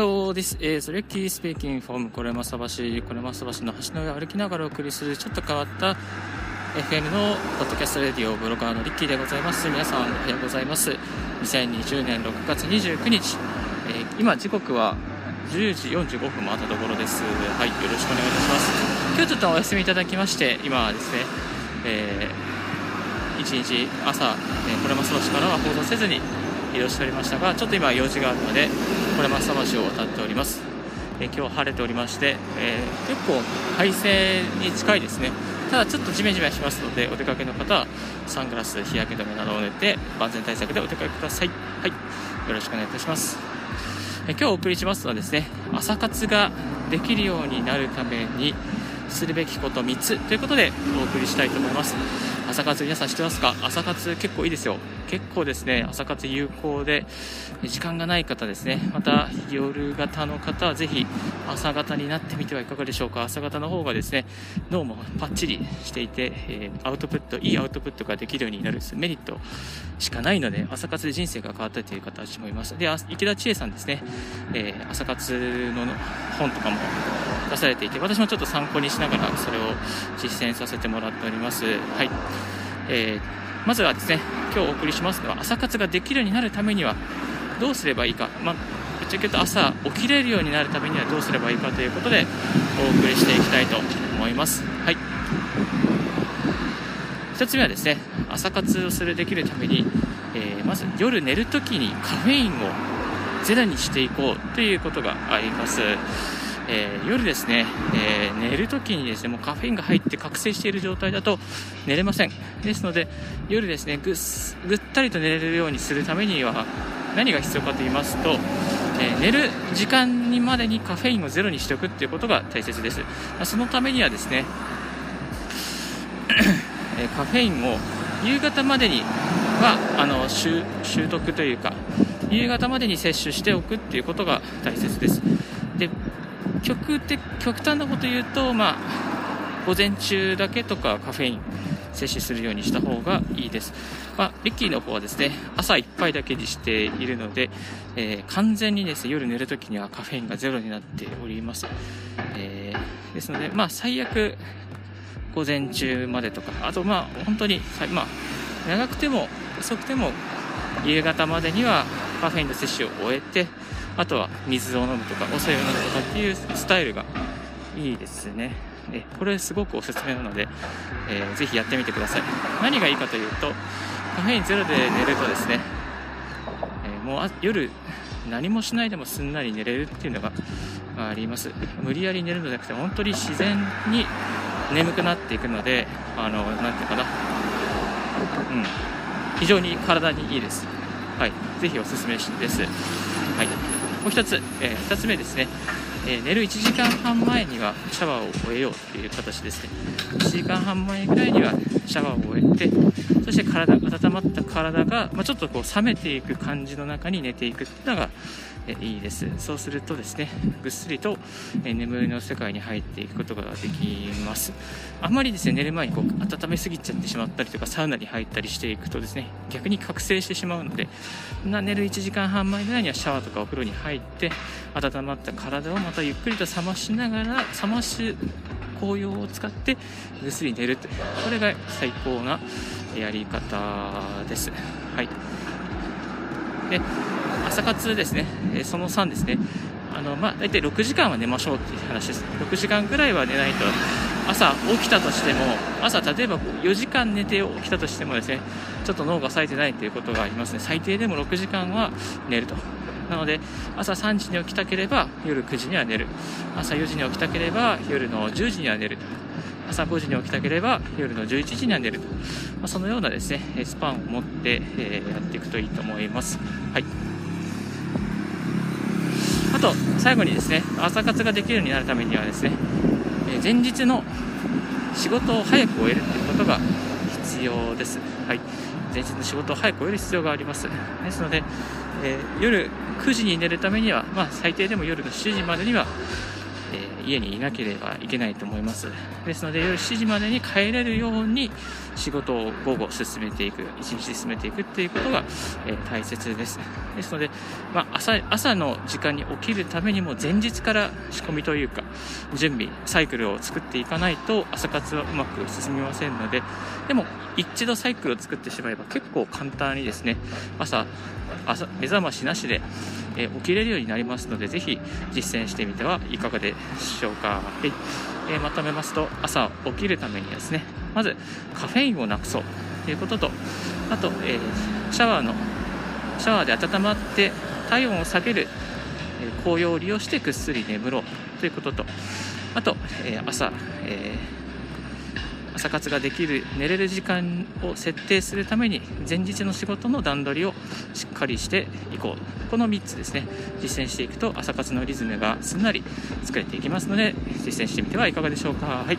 Hello, this is Ricky speaking from これまさ橋、これまさ橋の橋の上を歩きながらお送りするちょっと変わった FM のポッドキャストレディオブロガーのリッキーでございます。皆さんおはようございます。2020年6月29日、えー、今時刻は10時45分回ったところです。はい、よろしくお願いいたします。今日ちょっとお休みいただきまして、今はですね、えー、一日朝、えー、これまさ橋からは放送せずに移動しておりましたがちょっと今用事があるのでこれ松山市を渡っております、え今日晴れておりまして、えー、結構快晴に近いですね。ただちょっとジメジメしますのでお出かけの方はサングラス日焼け止めなどを塗って万全対策でお出かけください。はい。よろしくお願いいたします。え今日お送りしますのはですね朝活ができるようになるためにするべきこと3つということでお送りしたいと思います。朝活皆さん知ってますか？朝活結構いいですよ。結構ですね朝活有効で時間がない方ですねまた夜型の方はぜひ朝型になってみてはいかがでしょうか。朝型の方がですね脳もパッチリしていて、え、アウトプットいいアウトプットができるようになるメリットしかないので朝活で人生が変わったという方もいます。で池田千恵さんですね、えー、朝活の本とかも出されていて私もちょっと参考にしながらそれを実践させてもらっております。はい、えーまずはですね今日お送りしますのは朝活ができるようになるためにはどうすればいいか、まあ、ぶっちゃけ言うと朝起きれるようになるためにはどうすればいいかということでお送りしていきたいと思います。はい1つ目はですね朝活をするできるために、えー、まず夜寝るときにカフェインをゼロにしていこうということがあります。えー、夜ですね、えー、寝るときにですね、もうカフェインが入って覚醒している状態だと寝れません。ですので、夜ですね、ぐぐったりと寝れるようにするためには何が必要かと言いますと、えー、寝る時間にまでにカフェインをゼロにしておくっていうことが大切です。そのためにはですね、えカフェインを夕方までにはあの習得というか夕方までに摂取しておくっていうことが大切ですで極的極端なこと言うと、まあ、午前中だけとかカフェイン摂取するようにした方がいいです。まあ、リッキーの方はですね、朝1杯だけにしているので、えー、完全にですね、夜寝るときにはカフェインがゼロになっております。えー、ですので、まあ、最悪、午前中までとか、あと、まあ、本当に、まあ、長くても遅くても、夕方までにはカフェインの摂取を終えて、あとは水を飲むとかお茶を飲むとかっていうスタイルがいいですね。えこれすごくおすすめなので、えー、ぜひやってみてください。何がいいかというとカフェインゼロで寝るとですね、えー、もう夜何もしないでもすんなり寝れるっていうのがあります。無理やり寝るのじゃなくて本当に自然に眠くなっていくのであの何ていうかな。うん。非常に体にいいです。はい。ぜひおすすめです。はい。もう1つ、えー、2つ目ですね、えー、寝る1時間半前にはシャワーを終えようという形ですね。1時間半前ぐらいにはシャワーを終えてそして体温まった体が、まあ、ちょっとこう冷めていく感じの中に寝ていくっていうのがいいです。そうするとですねぐっすりと、眠りの世界に入っていくことができます。あまりですね寝る前にこう温めすぎちゃってしまったりとかサウナに入ったりしていくとですね逆に覚醒してしまうのでな寝る1時間半前ぐらいにはシャワーとかお風呂に入って温まった体をまたゆっくりと冷ましながら冷ます紅葉を使ってぐっすり寝るとこれが最高なやり方です。はい。で朝活ですね、えその3ですね、あのまあ、大体6時間は寝ましょうっていう話です。6時間ぐらいは寝ないと、朝起きたとしても、朝例えば4時間寝て起きたとしてもですね、ちょっと脳が冴えてないということがありますね。最低でも6時間は寝ると。なので、朝3時に起きたければ夜9時には寝る。朝4時に起きたければ夜の10時には寝る。朝5時に起きたければ夜の11時には寝ると。まあ、そのようなですね、スパンを持って、えー、やっていくといいと思います。はい。あと最後にですね朝活ができるようになるためにはですねえ前日の仕事を早く終えるということが必要です、はい、前日の仕事を早く終える必要がありますですので、えー、夜9時に寝るためには、まあ、最低でも夜の7時までには、えー、家にいなければいけないと思います。ですので夜7時までに帰れるように仕事を午後進めていく1日進めていくっていうことが、えー、大切です。ですので、まあ、朝朝の時間に起きるためにも前日から仕込みというか準備サイクルを作っていかないと朝活はうまく進みませんのででも一度サイクルを作ってしまえば結構簡単にですね朝朝目覚ましなしで、え、起きれるようになりますのでぜひ実践してみてはいかがでしょうか、はい。え、まとめますと朝起きるためにですねまずカフェインをなくそう。ということとあと、えー、シャワーのシャワーで温まって体温を下げる、え紅葉を利用してぐっすり眠ろう。ということとあと、え朝、えー朝活ができる寝れる時間を設定するために前日の仕事の段取りをしっかりしていこう。この3つですね。実践していくと朝活のリズムがすんなり作れていきますので実践してみてはいかがでしょうか。はい、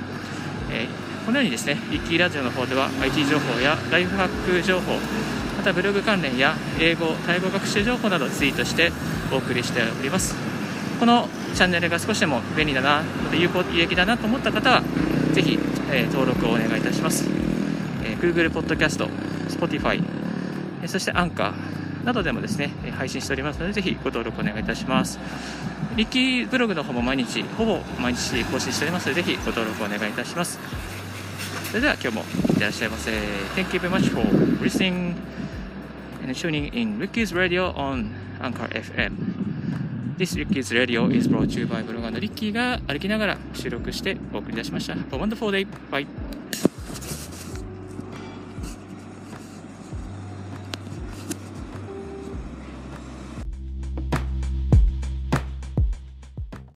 えー、このようにですねリッキーラジオの方では IT 情報やライフハック情報またブログ関連や英語タイ語学習情報などツイートしてお送りしております。このチャンネルが少しでも便利だな有効有益だなと思った方はぜひ、えー、登録をお願いいたします、えー、Google Podcast、Spotify、えー、そしてアンカーなどでもですね配信しておりますのでぜひご登録お願いいたします。リッキーブログの方も毎日ほぼ毎日更新しておりますのでぜひご登録お願いいたします。それでは今日もいってらっしゃいませ。Thank you very much for listening and tuning in. Ricky's Radio on Anchor FM This Ricky's Radio is brought to you by ブロガーのリッキーが歩きながら収録してお送り出しました。Have a wonderful day! Bye!